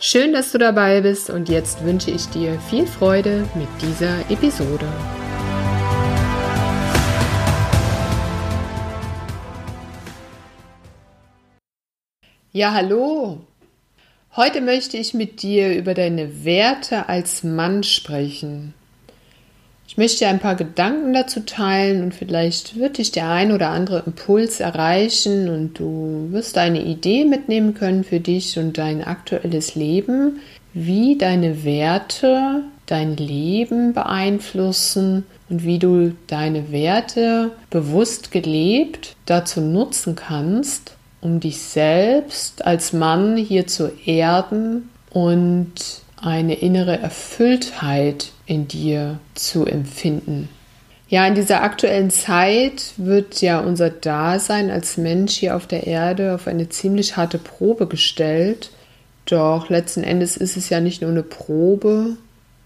Schön, dass du dabei bist und jetzt wünsche ich dir viel Freude mit dieser Episode. Ja, hallo. Heute möchte ich mit dir über deine Werte als Mann sprechen. Ich möchte dir ein paar Gedanken dazu teilen und vielleicht wird dich der ein oder andere Impuls erreichen und du wirst eine Idee mitnehmen können für dich und dein aktuelles Leben, wie deine Werte dein Leben beeinflussen und wie du deine Werte bewusst gelebt dazu nutzen kannst, um dich selbst als Mann hier zu erden und eine innere Erfülltheit in dir zu empfinden. Ja, in dieser aktuellen Zeit wird ja unser Dasein als Mensch hier auf der Erde auf eine ziemlich harte Probe gestellt. Doch letzten Endes ist es ja nicht nur eine Probe,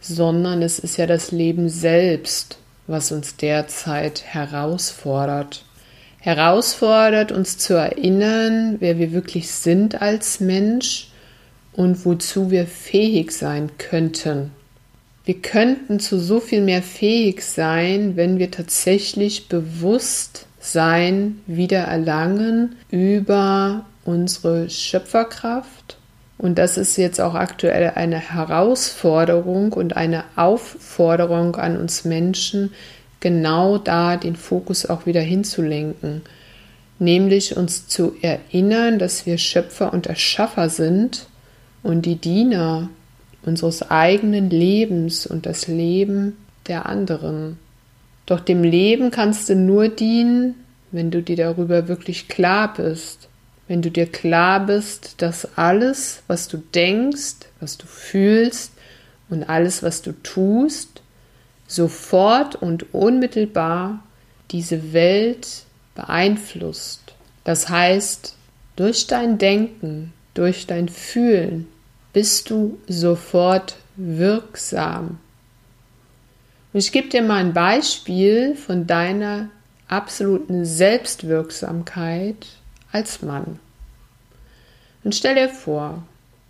sondern es ist ja das Leben selbst, was uns derzeit herausfordert. Herausfordert uns zu erinnern, wer wir wirklich sind als Mensch und wozu wir fähig sein könnten. Wir könnten zu so viel mehr fähig sein, wenn wir tatsächlich Bewusstsein wieder erlangen über unsere Schöpferkraft. Und das ist jetzt auch aktuell eine Herausforderung und eine Aufforderung an uns Menschen, genau da den Fokus auch wieder hinzulenken. Nämlich uns zu erinnern, dass wir Schöpfer und Erschaffer sind und die Diener unseres eigenen Lebens und das Leben der anderen. Doch dem Leben kannst du nur dienen, wenn du dir darüber wirklich klar bist. Wenn du dir klar bist, dass alles, was du denkst, was du fühlst und alles, was du tust, sofort und unmittelbar diese Welt beeinflusst. Das heißt, durch dein Denken, durch dein Fühlen bist du sofort wirksam. Und ich gebe dir mal ein Beispiel von deiner absoluten Selbstwirksamkeit als Mann. Und stell dir vor,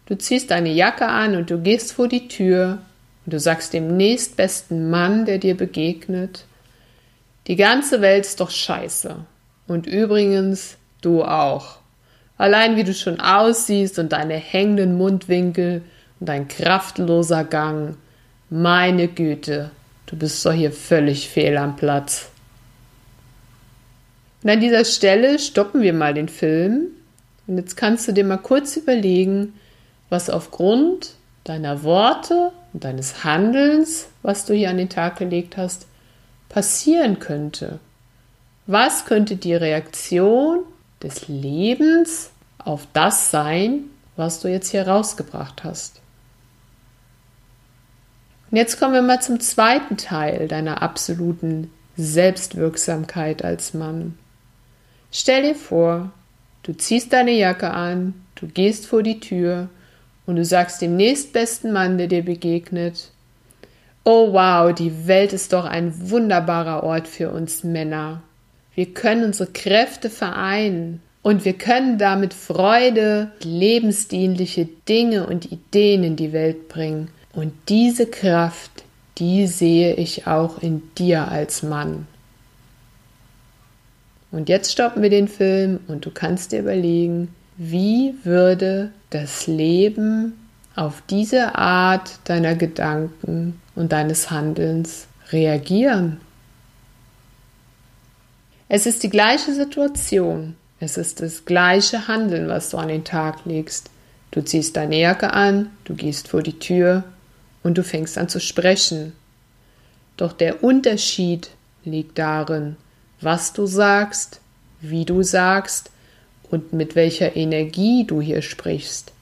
du ziehst deine Jacke an und du gehst vor die Tür und du sagst dem nächstbesten Mann, der dir begegnet, die ganze Welt ist doch scheiße. Und übrigens, du auch. Allein wie du schon aussiehst und deine hängenden Mundwinkel und dein kraftloser Gang. Meine Güte, du bist doch hier völlig fehl am Platz. Und an dieser Stelle stoppen wir mal den Film. Und jetzt kannst du dir mal kurz überlegen, was aufgrund deiner Worte und deines Handelns, was du hier an den Tag gelegt hast, passieren könnte. Was könnte die Reaktion des Lebens auf das sein, was du jetzt hier rausgebracht hast. Und jetzt kommen wir mal zum zweiten Teil deiner absoluten Selbstwirksamkeit als Mann. Stell dir vor, du ziehst deine Jacke an, du gehst vor die Tür und du sagst dem nächstbesten Mann, der dir begegnet, Oh wow, die Welt ist doch ein wunderbarer Ort für uns Männer. Wir können unsere Kräfte vereinen und wir können damit Freude, lebensdienliche Dinge und Ideen in die Welt bringen. Und diese Kraft, die sehe ich auch in dir als Mann. Und jetzt stoppen wir den Film und du kannst dir überlegen, wie würde das Leben auf diese Art deiner Gedanken und deines Handelns reagieren? Es ist die gleiche Situation. Es ist das gleiche Handeln, was du an den Tag legst. Du ziehst deine Jacke an, du gehst vor die Tür und du fängst an zu sprechen. Doch der Unterschied liegt darin, was du sagst, wie du sagst und mit welcher Energie du hier sprichst.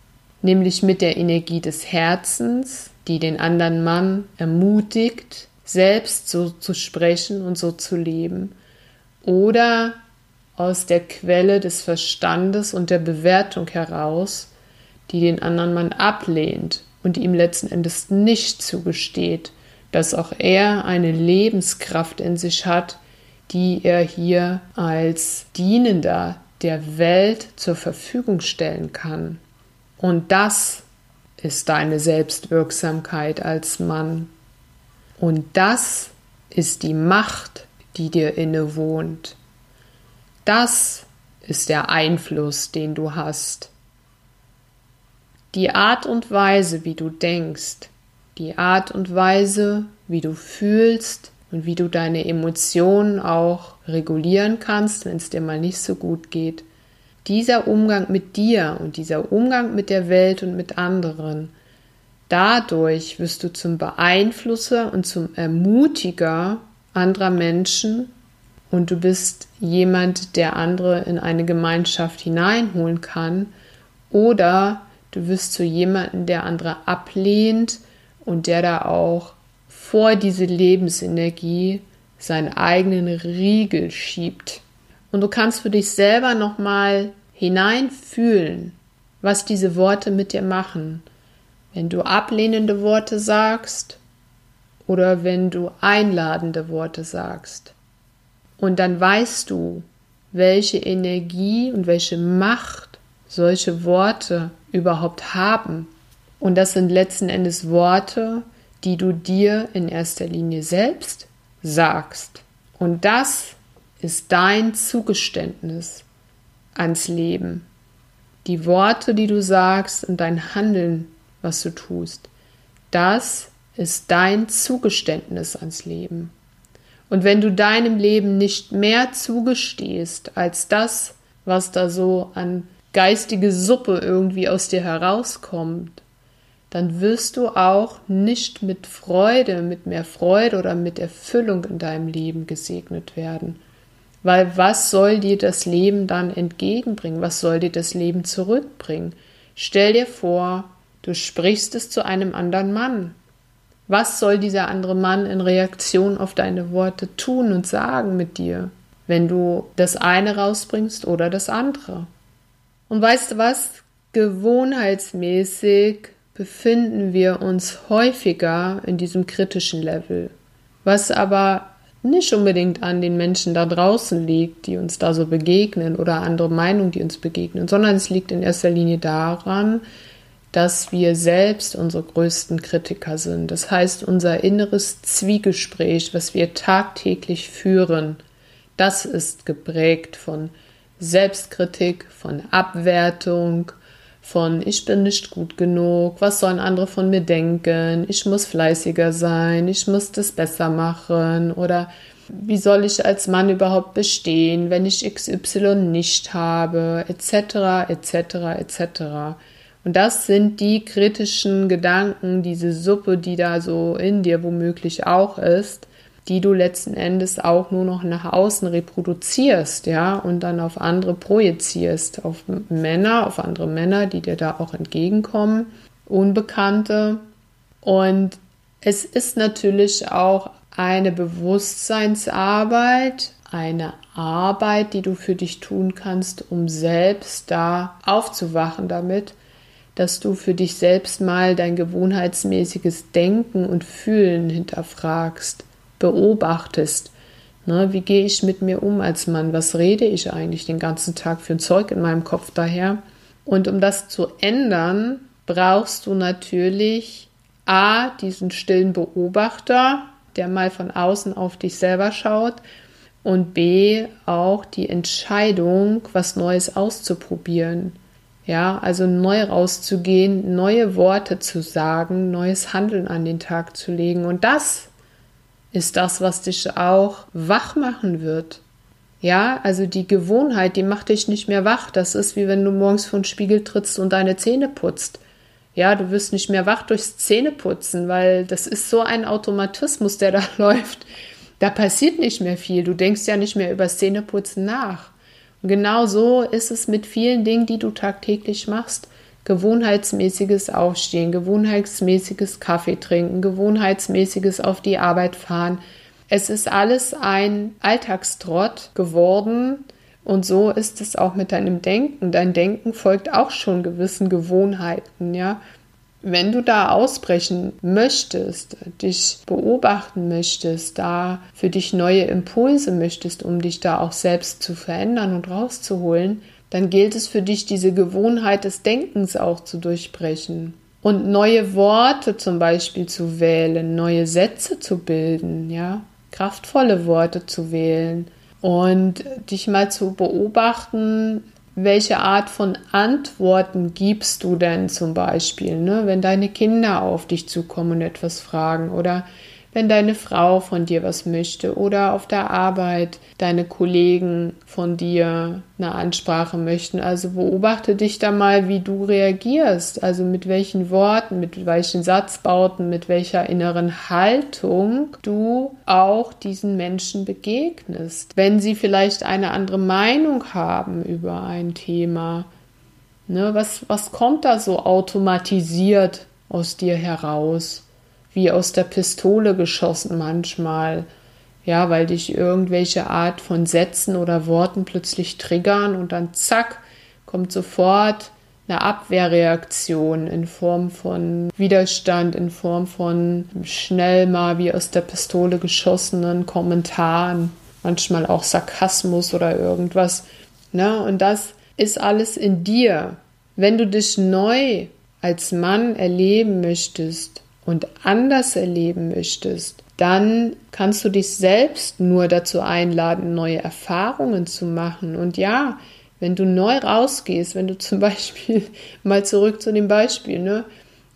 Nämlich mit der Energie des Herzens die den anderen Mann ermutigt, selbst so zu sprechen und so zu leben, oder aus der Quelle des Verstandes und der Bewertung heraus, die den anderen Mann ablehnt und ihm letzten Endes nicht zugesteht, dass auch er eine Lebenskraft in sich hat, die er hier als Dienender der Welt zur Verfügung stellen kann. Und das ist deine Selbstwirksamkeit als Mann. Und das ist die Macht, die dir innewohnt. Das ist der Einfluss, den du hast. Die Art und Weise, wie du denkst, die Art und Weise, wie du fühlst und wie du deine Emotionen auch regulieren kannst, wenn es dir mal nicht so gut geht, dieser Umgang mit dir und dieser Umgang mit der Welt und mit anderen, dadurch wirst du zum Beeinflusser und zum Ermutiger anderer Menschen und du bist jemand, der andere in eine Gemeinschaft hineinholen kann oder du wirst zu jemandem, der andere ablehnt und der da auch vor diese Lebensenergie seinen eigenen Riegel schiebt. Und du kannst für dich selber nochmal hineinfühlen, was diese Worte mit dir machen. Wenn du ablehnende Worte sagst oder wenn du einladende Worte sagst. Und dann weißt du, welche Energie und welche Macht solche Worte überhaupt haben. Und das sind letzten Endes Worte, die du dir in erster Linie selbst sagst. Und das ist dein Zugeständnis ans Leben. Die Worte, die du sagst und dein Handeln, was du tust, das ist dein Zugeständnis ans Leben. Und wenn du deinem Leben nicht mehr zugestehst als das, was da so an geistige Suppe irgendwie aus dir herauskommt, dann wirst du auch nicht mit Freude, mit mehr Freude oder mit Erfüllung in deinem Leben gesegnet werden. Weil was soll dir das Leben dann entgegenbringen? Was soll dir das Leben zurückbringen? Stell dir vor, du sprichst es zu einem anderen Mann. Was soll dieser andere Mann in Reaktion auf deine Worte tun und sagen mit dir, wenn du das eine rausbringst oder das andere? Und weißt du was? Gewohnheitsmäßig befinden wir uns häufiger in diesem kritischen Level, was aber nicht unbedingt an den Menschen da draußen liegt, die uns da so begegnen oder andere Meinungen, die uns begegnen, sondern es liegt in erster Linie daran, dass wir selbst unsere größten Kritiker sind. Das heißt, unser inneres Zwiegespräch, was wir tagtäglich führen, das ist geprägt von Selbstkritik, von Abwertung, von ich bin nicht gut genug, was sollen andere von mir denken, ich muss fleißiger sein, ich muss das besser machen oder wie soll ich als Mann überhaupt bestehen, wenn ich XY nicht habe, etc., etc., etc. Und das sind die kritischen Gedanken, diese Suppe, die da so in dir womöglich auch ist, die du letzten Endes auch nur noch nach außen reproduzierst, ja, und dann auf andere projizierst, auf Männer, auf andere Männer, die dir da auch entgegenkommen, Unbekannte. Und es ist natürlich auch eine Bewusstseinsarbeit, eine Arbeit, die du für dich tun kannst, um selbst da aufzuwachen damit, dass du für dich selbst mal dein gewohnheitsmäßiges Denken und Fühlen hinterfragst beobachtest. Ne, wie gehe ich mit mir um als Mann? Was rede ich eigentlich den ganzen Tag für ein Zeug in meinem Kopf daher? Und um das zu ändern, brauchst du natürlich A, diesen stillen Beobachter, der mal von außen auf dich selber schaut, und B, auch die Entscheidung, was Neues auszuprobieren. Ja, also neu rauszugehen, neue Worte zu sagen, neues Handeln an den Tag zu legen. Und das ist das, was dich auch wach machen wird. Ja, also die Gewohnheit, die macht dich nicht mehr wach. Das ist wie wenn du morgens vor den Spiegel trittst und deine Zähne putzt. Ja, du wirst nicht mehr wach durchs Zähneputzen, weil das ist so ein Automatismus, der da läuft. Da passiert nicht mehr viel. Du denkst ja nicht mehr über Zähneputzen nach. Und genau so ist es mit vielen Dingen, die du tagtäglich machst. gewohnheitsmäßiges Aufstehen, gewohnheitsmäßiges Kaffee trinken, gewohnheitsmäßiges auf die Arbeit fahren. Es ist alles ein Alltagstrott geworden, und so ist es auch mit deinem Denken. Dein Denken folgt auch schon gewissen Gewohnheiten, ja. Wenn du da ausbrechen möchtest, dich beobachten möchtest, da für dich neue Impulse möchtest, um dich da auch selbst zu verändern und rauszuholen, dann gilt es für dich, diese Gewohnheit des Denkens auch zu durchbrechen und neue Worte zum Beispiel zu wählen, neue Sätze zu bilden, ja, kraftvolle Worte zu wählen und dich mal zu beobachten, welche Art von Antworten gibst du denn zum Beispiel, ne, wenn deine Kinder auf dich zukommen und etwas fragen oder wenn deine Frau von dir was möchte oder auf der Arbeit deine Kollegen von dir eine Ansprache möchten. Also beobachte dich da mal, wie du reagierst, also mit welchen Worten, mit welchen Satzbauten, mit welcher inneren Haltung du auch diesen Menschen begegnest. Wenn sie vielleicht eine andere Meinung haben über ein Thema, ne, was, was kommt da so automatisiert aus dir heraus? Wie aus der Pistole geschossen manchmal. Ja, weil dich irgendwelche Art von Sätzen oder Worten plötzlich triggern und dann zack, kommt sofort eine Abwehrreaktion in Form von Widerstand, in Form von schnell mal wie aus der Pistole geschossenen Kommentaren, manchmal auch Sarkasmus oder irgendwas. Ne? Und das ist alles in dir. Wenn du dich neu als Mann erleben möchtest, und anders erleben möchtest, dann kannst du dich selbst nur dazu einladen, neue Erfahrungen zu machen. Und ja, wenn du neu rausgehst, wenn du zum Beispiel mal zurück zu dem Beispiel, ne?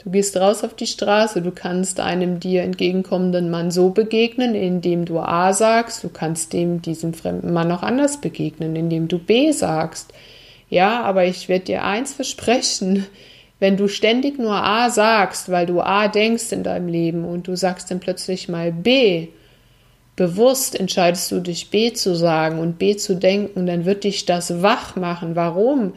Du gehst raus auf die Straße, du kannst einem dir entgegenkommenden Mann so begegnen, indem du A sagst, du kannst dem diesem fremden Mann auch anders begegnen, indem du B sagst. Ja, aber ich werde dir eins versprechen, wenn du ständig nur A sagst, weil du A denkst in deinem Leben und du sagst dann plötzlich mal B, bewusst entscheidest du dich B zu sagen und B zu denken, dann wird dich das wach machen. Warum?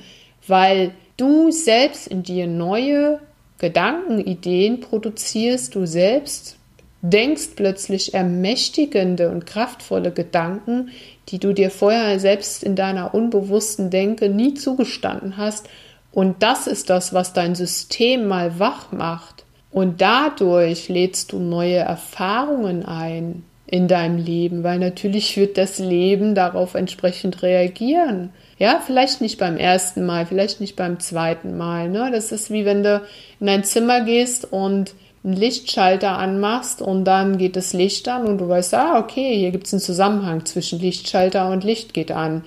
Weil du selbst in dir neue Gedanken, Ideen produzierst, du selbst denkst plötzlich ermächtigende und kraftvolle Gedanken, die du dir vorher selbst in deiner unbewussten Denke nie zugestanden hast und das ist das, was dein System mal wach macht. Und dadurch lädst du neue Erfahrungen ein in deinem Leben, weil natürlich wird das Leben darauf entsprechend reagieren. Ja, vielleicht nicht beim ersten Mal, vielleicht nicht beim zweiten Mal. Ne? Das ist wie wenn du in ein Zimmer gehst und einen Lichtschalter anmachst und dann geht das Licht an und du weißt, ah, okay, hier gibt es einen Zusammenhang zwischen Lichtschalter und Licht geht an.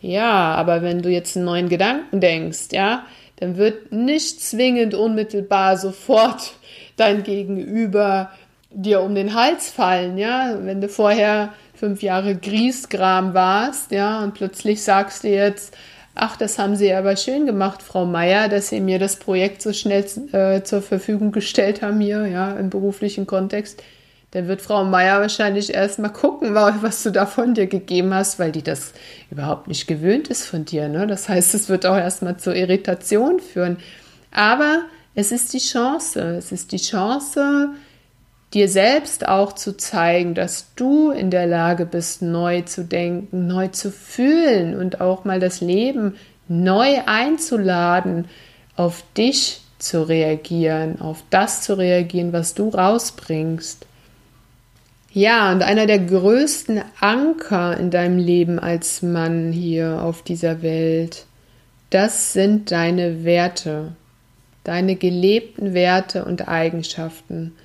Ja, aber wenn du jetzt einen neuen Gedanken denkst, ja, dann wird nicht zwingend unmittelbar sofort dein Gegenüber dir um den Hals fallen, ja. Wenn du vorher fünf Jahre Griesgram warst, ja, und plötzlich sagst du jetzt, ach, das haben Sie aber schön gemacht, Frau Meier, dass Sie mir das Projekt so schnell äh, zur Verfügung gestellt haben hier, ja, im beruflichen Kontext dann wird Frau Meier wahrscheinlich erstmal gucken, was du da von dir gegeben hast, weil die das überhaupt nicht gewöhnt ist von dir. Ne? Das heißt, es wird auch erstmal zur Irritation führen. Aber es ist die Chance, es ist die Chance, dir selbst auch zu zeigen, dass du in der Lage bist, neu zu denken, neu zu fühlen und auch mal das Leben neu einzuladen, auf dich zu reagieren, auf das zu reagieren, was du rausbringst. Ja, und einer der größten Anker in deinem Leben als Mann hier auf dieser Welt, das sind deine Werte, deine gelebten Werte und Eigenschaften.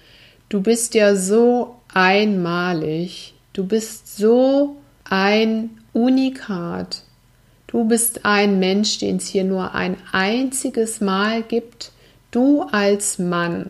Du bist ja so einmalig, du bist so ein Unikat. Du bist ein Mensch, den es hier nur ein einziges Mal gibt. Du als Mann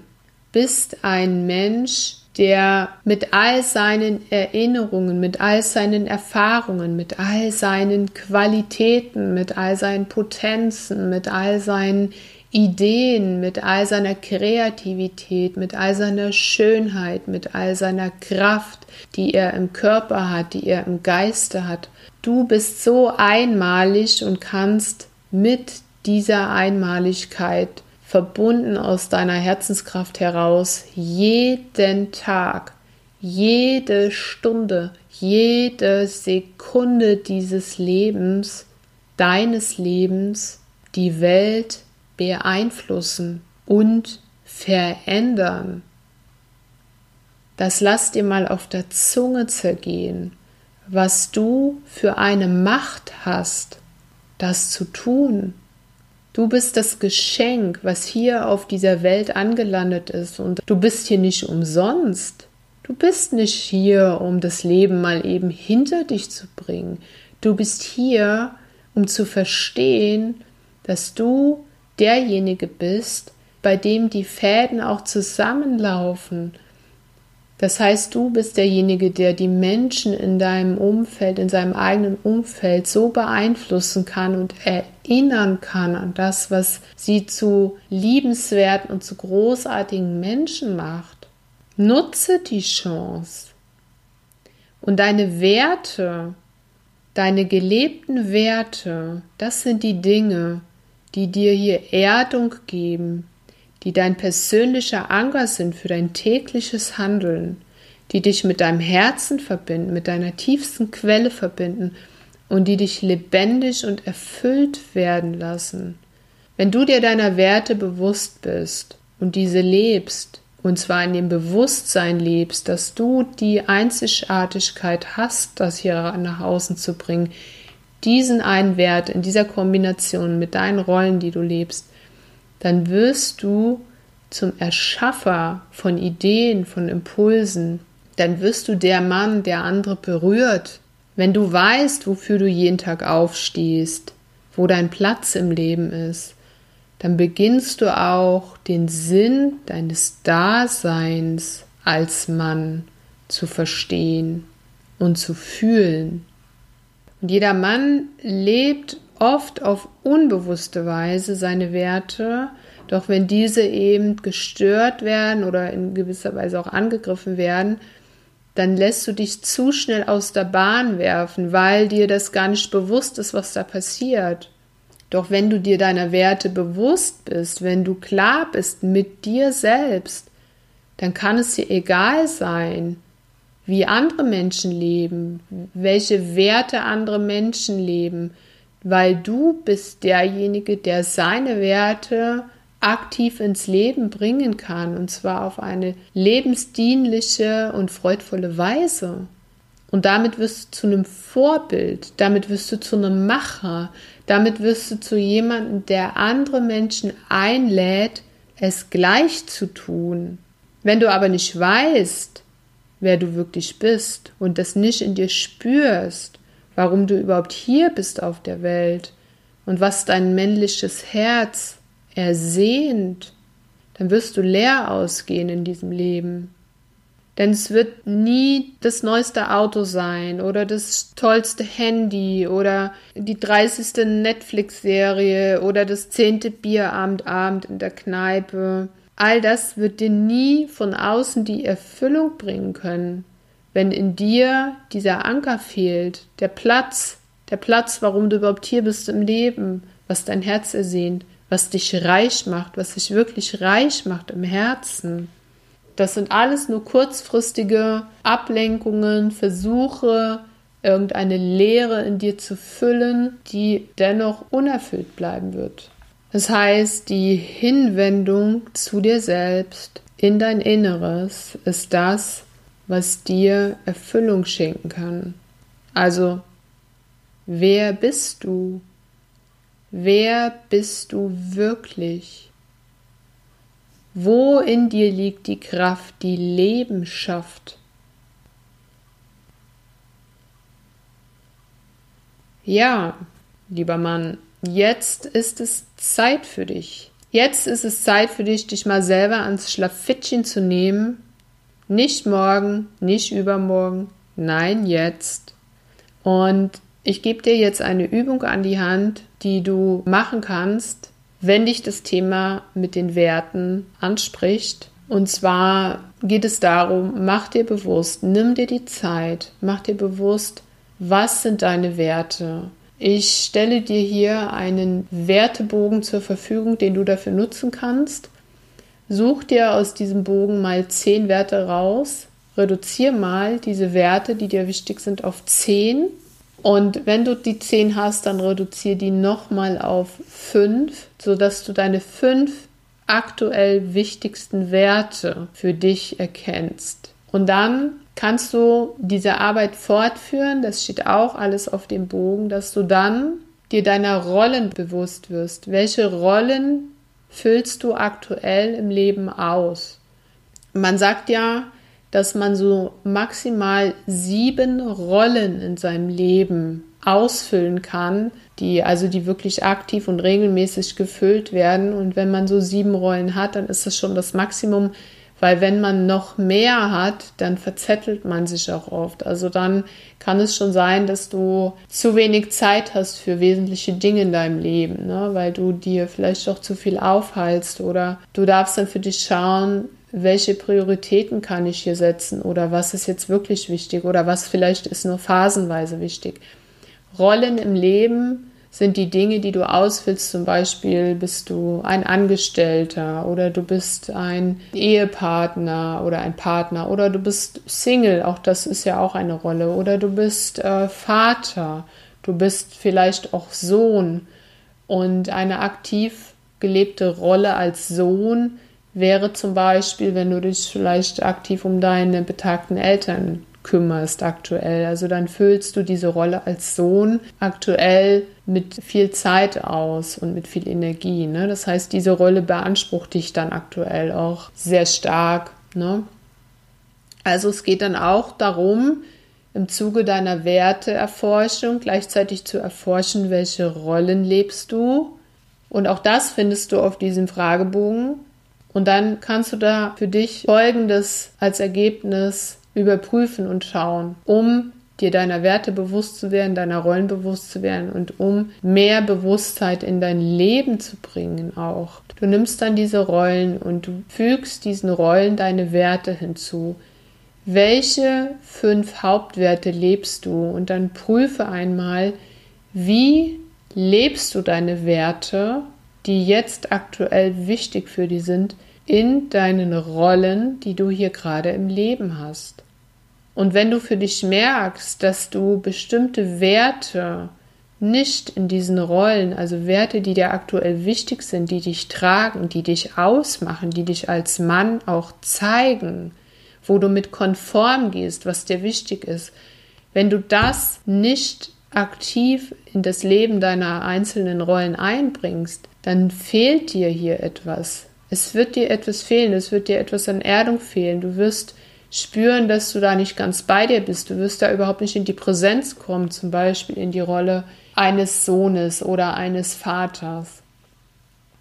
bist ein Mensch, der mit all seinen Erinnerungen, mit all seinen Erfahrungen, mit all seinen Qualitäten, mit all seinen Potenzen, mit all seinen Ideen, mit all seiner Kreativität, mit all seiner Schönheit, mit all seiner Kraft, die er im Körper hat, die er im Geiste hat. Du bist so einmalig und kannst mit dieser Einmaligkeit verbunden aus deiner Herzenskraft heraus, jeden Tag, jede Stunde, jede Sekunde dieses Lebens, deines Lebens, die Welt beeinflussen und verändern. Das lass dir mal auf der Zunge zergehen, was du für eine Macht hast, das zu tun. Du bist das Geschenk, was hier auf dieser Welt angelandet ist, und du bist hier nicht umsonst. Du bist nicht hier, um das Leben mal eben hinter dich zu bringen. Du bist hier, um zu verstehen, dass du derjenige bist, bei dem die Fäden auch zusammenlaufen. Das heißt, du bist derjenige, der die Menschen in deinem Umfeld, in seinem eigenen Umfeld so beeinflussen kann und erinnern kann an das, was sie zu liebenswerten und zu großartigen Menschen macht. Nutze die Chance. Und deine Werte, deine gelebten Werte, das sind die Dinge, die dir hier Erdung geben, die dein persönlicher Anker sind für dein tägliches Handeln, die dich mit deinem Herzen verbinden, mit deiner tiefsten Quelle verbinden und die dich lebendig und erfüllt werden lassen. Wenn du dir deiner Werte bewusst bist und diese lebst, und zwar in dem Bewusstsein lebst, dass du die Einzigartigkeit hast, das hier nach außen zu bringen, diesen einen Wert in dieser Kombination mit deinen Rollen, die du lebst, dann wirst du zum Erschaffer von Ideen, von Impulsen. Dann wirst du der Mann, der andere berührt. Wenn du weißt, wofür du jeden Tag aufstehst, wo dein Platz im Leben ist, dann beginnst du auch den Sinn deines Daseins als Mann zu verstehen und zu fühlen. Und jeder Mann lebt oft auf unbewusste Weise seine Werte, doch wenn diese eben gestört werden oder in gewisser Weise auch angegriffen werden, dann lässt du dich zu schnell aus der Bahn werfen, weil dir das gar nicht bewusst ist, was da passiert. Doch wenn du dir deiner Werte bewusst bist, wenn du klar bist mit dir selbst, dann kann es dir egal sein, wie andere Menschen leben, welche Werte andere Menschen leben, weil du bist derjenige, der seine Werte aktiv ins Leben bringen kann, und zwar auf eine lebensdienliche und freudvolle Weise. Und damit wirst du zu einem Vorbild, damit wirst du zu einem Macher, damit wirst du zu jemandem, der andere Menschen einlädt, es gleich zu tun. Wenn du aber nicht weißt, wer du wirklich bist und das nicht in dir spürst, warum du überhaupt hier bist auf der Welt und was dein männliches Herz ersehnt, dann wirst du leer ausgehen in diesem Leben. Denn es wird nie das neueste Auto sein oder das tollste Handy oder die 30. Netflix-Serie oder das zehnte Bierabendabend in der Kneipe. All das wird dir nie von außen die Erfüllung bringen können wenn in dir dieser Anker fehlt, der Platz, der Platz, warum du überhaupt hier bist im Leben, was dein Herz ersehnt, was dich reich macht, was dich wirklich reich macht im Herzen. Das sind alles nur kurzfristige Ablenkungen, Versuche, irgendeine Leere in dir zu füllen, die dennoch unerfüllt bleiben wird. Das heißt, die Hinwendung zu dir selbst, in dein Inneres, ist das, was dir Erfüllung schenken kann. Also, wer bist du? Wer bist du wirklich? Wo in dir liegt die Kraft, die Leben schafft? Ja, lieber Mann, jetzt ist es Zeit für dich. Jetzt ist es Zeit für dich, dich mal selber ans Schlafittchen zu nehmen nicht morgen, nicht übermorgen, nein, jetzt. Und ich gebe dir jetzt eine Übung an die Hand, die du machen kannst, wenn dich das Thema mit den Werten anspricht. Und zwar geht es darum, mach dir bewusst, nimm dir die Zeit, mach dir bewusst, was sind deine Werte? Ich stelle dir hier einen Wertebogen zur Verfügung, den du dafür nutzen kannst. Such dir aus diesem Bogen mal zehn Werte raus, reduziere mal diese Werte, die dir wichtig sind, auf zehn. Und wenn du die zehn hast, dann reduziere die nochmal auf fünf, sodass du deine fünf aktuell wichtigsten Werte für dich erkennst. Und dann kannst du diese Arbeit fortführen, das steht auch alles auf dem Bogen, dass du dann dir deiner Rollen bewusst wirst. Welche Rollen füllst du aktuell im Leben aus? Man sagt ja, dass man so maximal sieben Rollen in seinem Leben ausfüllen kann, die also die wirklich aktiv und regelmäßig gefüllt werden. Und wenn man so sieben Rollen hat, dann ist das schon das Maximum, weil wenn man noch mehr hat, dann verzettelt man sich auch oft. Also dann kann es schon sein, dass du zu wenig Zeit hast für wesentliche Dinge in deinem Leben, ne? weil du dir vielleicht auch zu viel aufhalst oder du darfst dann für dich schauen, welche Prioritäten kann ich hier setzen oder was ist jetzt wirklich wichtig oder was vielleicht ist nur phasenweise wichtig. Rollen im Leben sind die Dinge, die du ausfüllst. Zum Beispiel bist du ein Angestellter oder du bist ein Ehepartner oder ein Partner oder du bist Single, auch das ist ja auch eine Rolle. Oder du bist äh, Vater, du bist vielleicht auch Sohn. Und eine aktiv gelebte Rolle als Sohn wäre zum Beispiel, wenn du dich vielleicht aktiv um deine betagten Eltern kümmerst aktuell. Also dann füllst du diese Rolle als Sohn aktuell mit viel Zeit aus und mit viel Energie. Ne? Das heißt, diese Rolle beansprucht dich dann aktuell auch sehr stark. Ne? Also es geht dann auch darum, im Zuge deiner Werteerforschung gleichzeitig zu erforschen, welche Rollen lebst du. Und auch das findest du auf diesem Fragebogen. Und dann kannst du da für dich Folgendes als Ergebnis überprüfen und schauen, um dir deiner Werte bewusst zu werden, deiner Rollen bewusst zu werden und um mehr Bewusstheit in dein Leben zu bringen auch. Du nimmst dann diese Rollen und du fügst diesen Rollen deine Werte hinzu. Welche fünf Hauptwerte lebst du? Und dann prüfe einmal, wie lebst du deine Werte, die jetzt aktuell wichtig für dich sind, in deinen Rollen, die du hier gerade im Leben hast. Und wenn du für dich merkst, dass du bestimmte Werte nicht in diesen Rollen, also Werte, die dir aktuell wichtig sind, die dich tragen, die dich ausmachen, die dich als Mann auch zeigen, wo du mit konform gehst, was dir wichtig ist, wenn du das nicht aktiv in das Leben deiner einzelnen Rollen einbringst, dann fehlt dir hier etwas. Es wird dir etwas fehlen, es wird dir etwas an Erdung fehlen. Du wirst spüren, dass du da nicht ganz bei dir bist. Du wirst da überhaupt nicht in die Präsenz kommen, zum Beispiel in die Rolle eines Sohnes oder eines Vaters.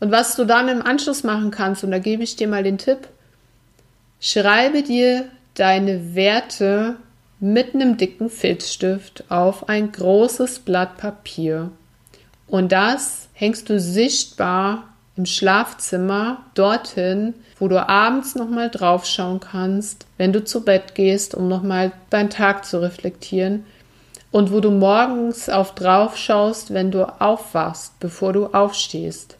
Und was du dann im Anschluss machen kannst, und da gebe ich dir mal den Tipp, schreibe dir deine Werte mit einem dicken Filzstift auf ein großes Blatt Papier. Und das hängst du sichtbar im Schlafzimmer dorthin, wo du abends nochmal draufschauen kannst, wenn du zu Bett gehst, um nochmal deinen Tag zu reflektieren und wo du morgens auf drauf schaust, wenn du aufwachst, bevor du aufstehst.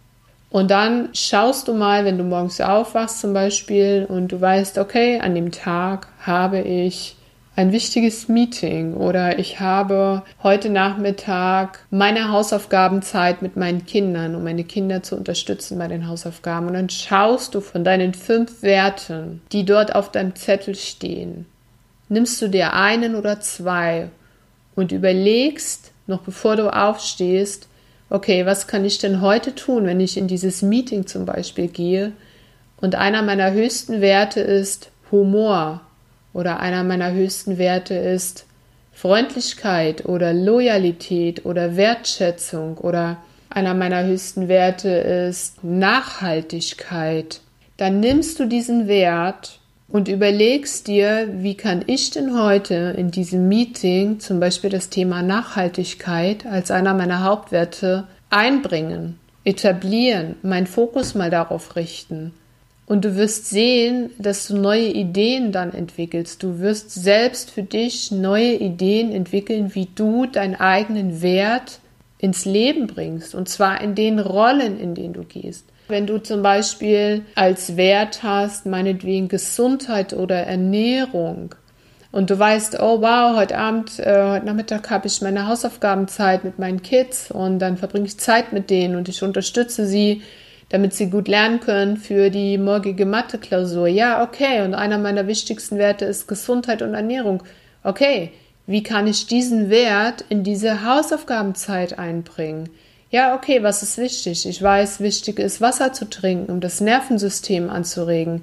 Und dann schaust du mal, wenn du morgens aufwachst zum Beispiel und du weißt, okay, an dem Tag habe ich ein wichtiges Meeting oder ich habe heute Nachmittag meine Hausaufgabenzeit mit meinen Kindern, um meine Kinder zu unterstützen bei den Hausaufgaben. Und dann schaust du von deinen fünf Werten, die dort auf deinem Zettel stehen, nimmst du dir einen oder zwei und überlegst, noch bevor du aufstehst, okay, was kann ich denn heute tun, wenn ich in dieses Meeting zum Beispiel gehe? Und einer meiner höchsten Werte ist Humor oder einer meiner höchsten Werte ist Freundlichkeit oder Loyalität oder Wertschätzung oder einer meiner höchsten Werte ist Nachhaltigkeit, dann nimmst du diesen Wert und überlegst dir, wie kann ich denn heute in diesem Meeting zum Beispiel das Thema Nachhaltigkeit als einer meiner Hauptwerte einbringen, etablieren, meinen Fokus mal darauf richten. Und du wirst sehen, dass du neue Ideen dann entwickelst. Du wirst selbst für dich neue Ideen entwickeln, wie du deinen eigenen Wert ins Leben bringst. Und zwar in den Rollen, in denen du gehst. Wenn du zum Beispiel als Wert hast, meinetwegen Gesundheit oder Ernährung, und du weißt, oh wow, heute Abend, äh, heute Nachmittag habe ich meine Hausaufgabenzeit mit meinen Kids und dann verbringe ich Zeit mit denen und ich unterstütze sie, damit sie gut lernen können für die morgige Mathe-Klausur. Ja, okay, und einer meiner wichtigsten Werte ist Gesundheit und Ernährung. Okay, wie kann ich diesen Wert in diese Hausaufgabenzeit einbringen? Ja, okay, was ist wichtig? Ich weiß, wichtig ist, Wasser zu trinken, um das Nervensystem anzuregen.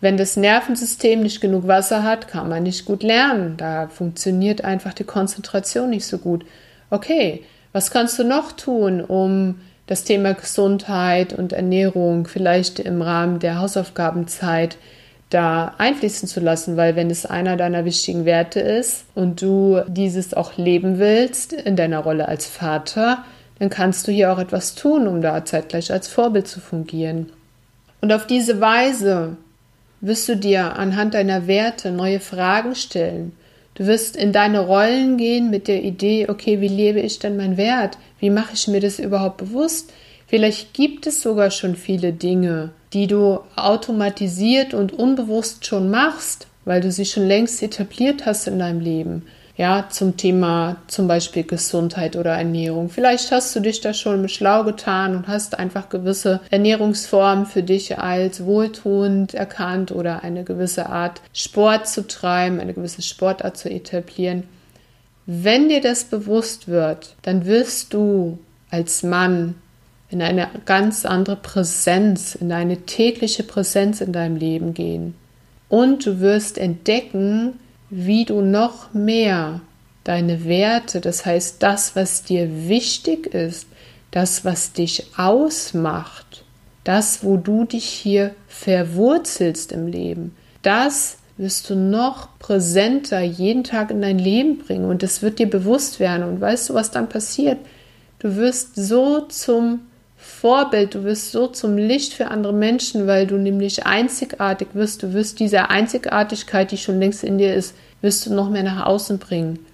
Wenn das Nervensystem nicht genug Wasser hat, kann man nicht gut lernen. Da funktioniert einfach die Konzentration nicht so gut. Okay, was kannst du noch tun, um das Thema Gesundheit und Ernährung vielleicht im Rahmen der Hausaufgabenzeit da einfließen zu lassen, weil wenn es einer deiner wichtigen Werte ist und du dieses auch leben willst in deiner Rolle als Vater, dann kannst du hier auch etwas tun, um da zeitgleich als Vorbild zu fungieren. Und auf diese Weise wirst du dir anhand deiner Werte neue Fragen stellen. Du wirst in deine Rollen gehen mit der Idee, okay, wie lebe ich denn mein Wert? Wie mache ich mir das überhaupt bewusst? Vielleicht gibt es sogar schon viele Dinge, die du automatisiert und unbewusst schon machst, weil du sie schon längst etabliert hast in deinem Leben ja, zum Thema zum Beispiel Gesundheit oder Ernährung. Vielleicht hast du dich da schon schlau getan und hast einfach gewisse Ernährungsformen für dich als wohltuend erkannt oder eine gewisse Art Sport zu treiben, eine gewisse Sportart zu etablieren. Wenn dir das bewusst wird, dann wirst du als Mann in eine ganz andere Präsenz, in eine tägliche Präsenz in deinem Leben gehen. Und du wirst entdecken, wie du noch mehr deine Werte, das heißt das, was dir wichtig ist, das, was dich ausmacht, das, wo du dich hier verwurzelst im Leben, das wirst du noch präsenter jeden Tag in dein Leben bringen und es wird dir bewusst werden. Und weißt du, was dann passiert? Du wirst so zum Vorbild, du wirst so zum Licht für andere Menschen, weil du nämlich einzigartig wirst. Du wirst diese Einzigartigkeit, die schon längst in dir ist, wirst du noch mehr nach außen bringen.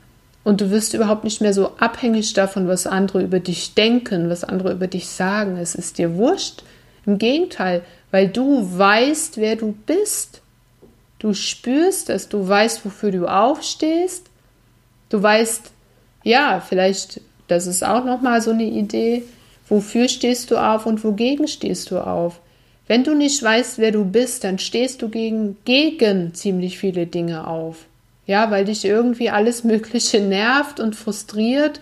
Und du wirst überhaupt nicht mehr so abhängig davon, was andere über dich denken, was andere über dich sagen. Es ist dir wurscht. Im Gegenteil, weil du weißt, wer du bist. Du spürst es, du weißt, wofür du aufstehst. Du weißt, ja, vielleicht, das ist auch nochmal so eine Idee, wofür stehst du auf und wogegen stehst du auf. Wenn du nicht weißt, wer du bist, dann stehst du gegen, gegen ziemlich viele Dinge auf ja, weil dich irgendwie alles Mögliche nervt und frustriert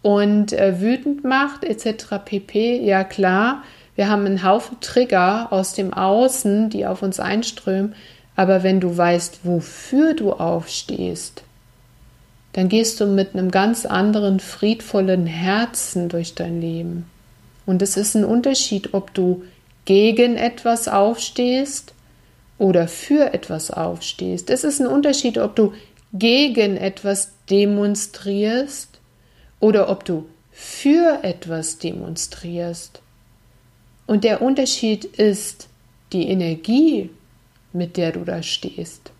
und äh, wütend macht, etc. pp. Ja, klar, wir haben einen Haufen Trigger aus dem Außen, die auf uns einströmen, aber wenn du weißt, wofür du aufstehst, dann gehst du mit einem ganz anderen, friedvollen Herzen durch dein Leben. Und es ist ein Unterschied, ob du gegen etwas aufstehst oder für etwas aufstehst. Es ist ein Unterschied, ob du gegen etwas demonstrierst oder ob du für etwas demonstrierst. Und der Unterschied ist die Energie, mit der du da stehst.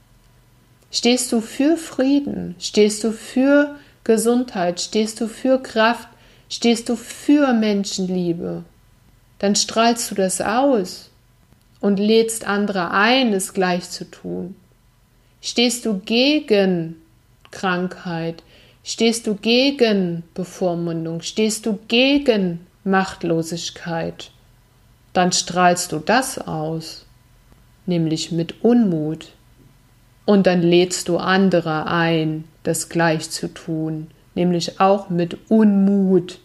Stehst du für Frieden? Stehst du für Gesundheit? Stehst du für Kraft? Stehst du für Menschenliebe? Dann strahlst du das aus und lädst andere ein, es gleich zu tun? Stehst du gegen Krankheit? Stehst du gegen Bevormundung? Stehst du gegen Machtlosigkeit? Dann strahlst du das aus, nämlich mit Unmut. Und dann lädst du andere ein, das gleich zu tun, nämlich auch mit Unmut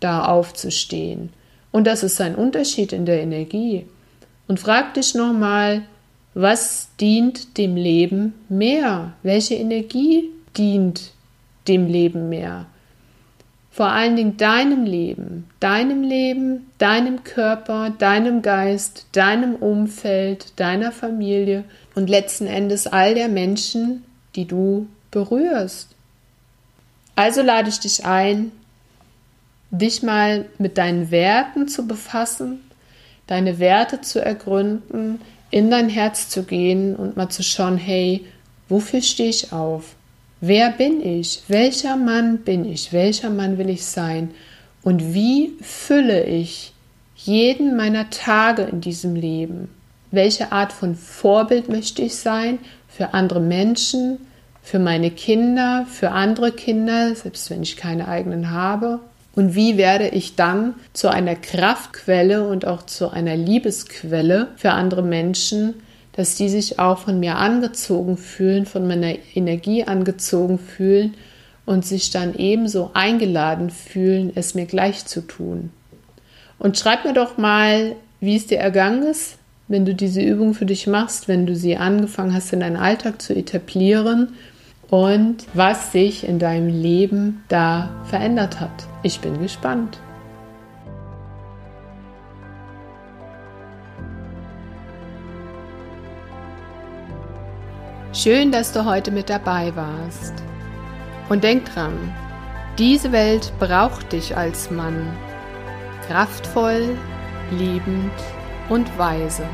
da aufzustehen. Und das ist ein Unterschied in der Energie. Und frag dich nochmal, was dient dem Leben mehr? Welche Energie dient dem Leben mehr? Vor allen Dingen deinem Leben, deinem Leben, deinem Körper, deinem Geist, deinem Umfeld, deiner Familie und letzten Endes all der Menschen, die du berührst. Also lade ich dich ein, dich mal mit deinen Werten zu befassen, deine Werte zu ergründen, in dein Herz zu gehen und mal zu schauen, hey, wofür stehe ich auf? Wer bin ich? Welcher Mann bin ich? Welcher Mann will ich sein? Und wie fülle ich jeden meiner Tage in diesem Leben? Welche Art von Vorbild möchte ich sein für andere Menschen, für meine Kinder, für andere Kinder, selbst wenn ich keine eigenen habe? Und wie werde ich dann zu einer Kraftquelle und auch zu einer Liebesquelle für andere Menschen, dass die sich auch von mir angezogen fühlen, von meiner Energie angezogen fühlen und sich dann ebenso eingeladen fühlen, es mir gleich zu tun. Und schreib mir doch mal, wie es dir ergangen ist, wenn du diese Übung für dich machst, wenn du sie angefangen hast, in deinen Alltag zu etablieren und was sich in deinem Leben da verändert hat. Ich bin gespannt. Schön, dass du heute mit dabei warst. Und denk dran, diese Welt braucht dich als Mann. Kraftvoll, liebend und weise.